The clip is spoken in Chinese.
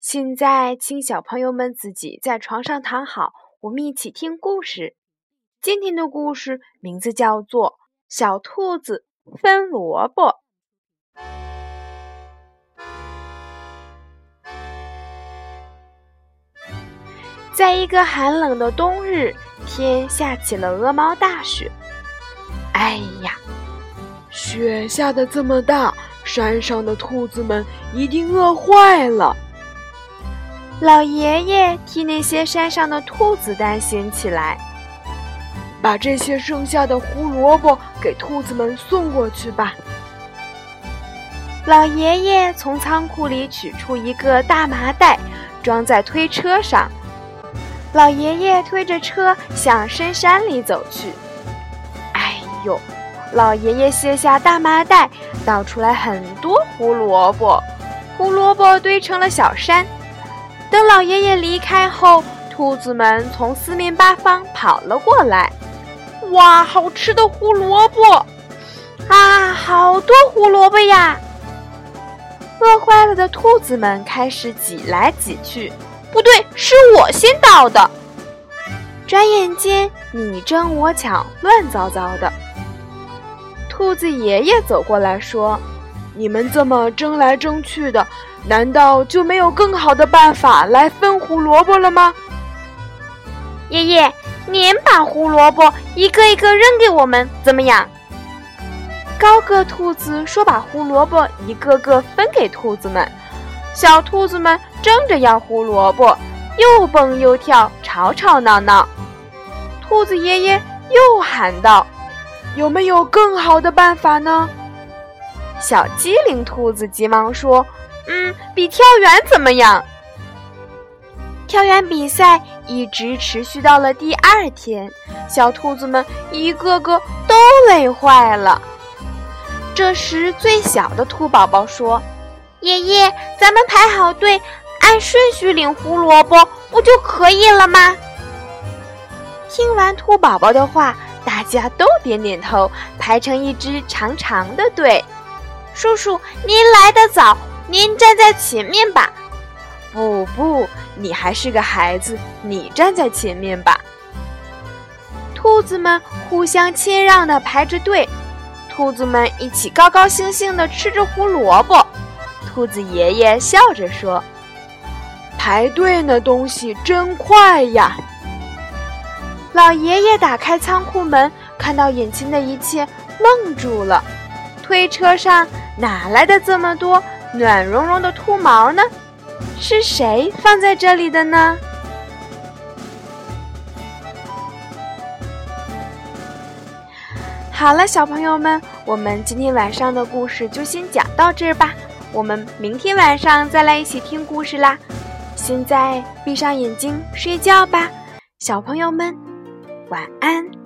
现在，请小朋友们自己在床上躺好，我们一起听故事。今天的故事名字叫做《小兔子分萝卜》。在一个寒冷的冬日，天下起了鹅毛大雪。哎呀，雪下的这么大，山上的兔子们一定饿坏了。老爷爷替那些山上的兔子担心起来，把这些剩下的胡萝卜给兔子们送过去吧。老爷爷从仓库里取出一个大麻袋，装在推车上。老爷爷推着车向深山里走去。哎呦，老爷爷卸下大麻袋，倒出来很多胡萝卜，胡萝卜堆成了小山。等老爷爷离开后，兔子们从四面八方跑了过来。哇，好吃的胡萝卜！啊，好多胡萝卜呀！饿坏了的兔子们开始挤来挤去。不对，是我先到的。转眼间，你争我抢，乱糟糟的。兔子爷爷走过来说：“你们这么争来争去的，难道就没有更好的办法来分胡萝卜了吗？”爷爷，您把胡萝卜一个一个扔给我们，怎么样？高个兔子说：“把胡萝卜一个个分给兔子们。”小兔子们争着要胡萝卜，又蹦又跳，吵吵闹闹。兔子爷爷又喊道：“有没有更好的办法呢？”小机灵兔子急忙说：“嗯，比跳远怎么样？”跳远比赛一直持续到了第二天，小兔子们一个个都累坏了。这时，最小的兔宝宝说。爷爷，咱们排好队，按顺序领胡萝卜，不就可以了吗？听完兔宝宝的话，大家都点点头，排成一支长长的队。叔叔，您来得早，您站在前面吧。不不，你还是个孩子，你站在前面吧。兔子们互相谦让地排着队，兔子们一起高高兴兴地吃着胡萝卜。兔子爷爷笑着说：“排队那东西真快呀！”老爷爷打开仓库门，看到眼前的一切，愣住了。推车上哪来的这么多暖融融的兔毛呢？是谁放在这里的呢？好了，小朋友们，我们今天晚上的故事就先讲到这儿吧。我们明天晚上再来一起听故事啦！现在闭上眼睛睡觉吧，小朋友们，晚安。